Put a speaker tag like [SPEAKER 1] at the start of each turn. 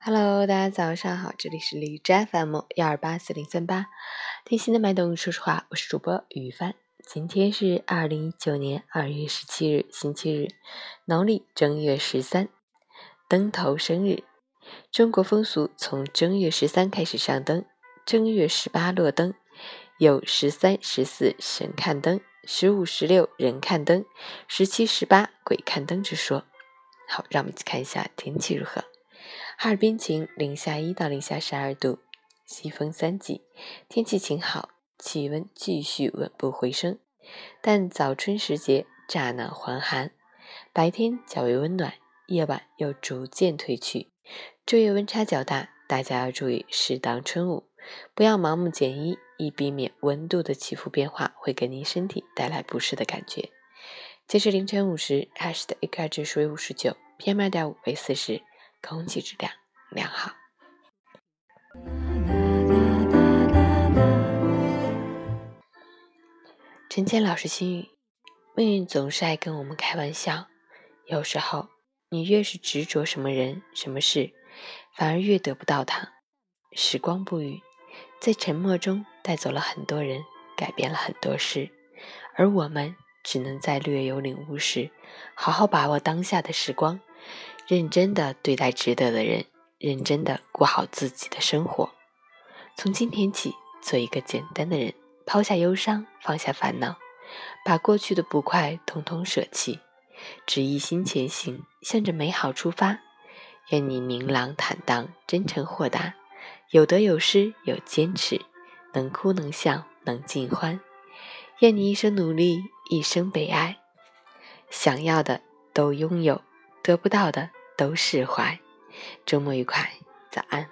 [SPEAKER 1] Hello，大家早上好，这里是荔枝 FM 幺二八四零三八，听心的脉动，说实话，我是主播于帆。今天是二零一九年二月十七日，星期日，农历正月十三，灯头生日。中国风俗从正月十三开始上灯，正月十八落灯，有十三、十四神看灯，十五、十六人看灯，十七、十八鬼看灯之说。好，让我们一起看一下天气如何。哈尔滨晴，零下一到零下十二度，西风三级，天气晴好，气温继续稳步回升。但早春时节乍暖还寒，白天较为温暖，夜晚又逐渐退去。昼夜温差较大，大家要注意适当春捂，不要盲目减衣，以避免温度的起伏变化会给您身体带来不适的感觉。截至凌晨五时，海市的 AQI 指数为五十九，PM 二点五为四十。空气质量良好。陈谦老师心语：命运总是爱跟我们开玩笑，有时候你越是执着什么人、什么事，反而越得不到它。时光不语，在沉默中带走了很多人，改变了很多事，而我们只能在略有领悟时，好好把握当下的时光。认真的对待值得的人，认真的过好自己的生活。从今天起，做一个简单的人，抛下忧伤，放下烦恼，把过去的不快统统舍弃，只一心前行，向着美好出发。愿你明朗坦荡，真诚豁达，有得有失有坚持，能哭能笑能尽欢。愿你一生努力，一生被爱，想要的都拥有，得不到的。都释怀，周末愉快，早安。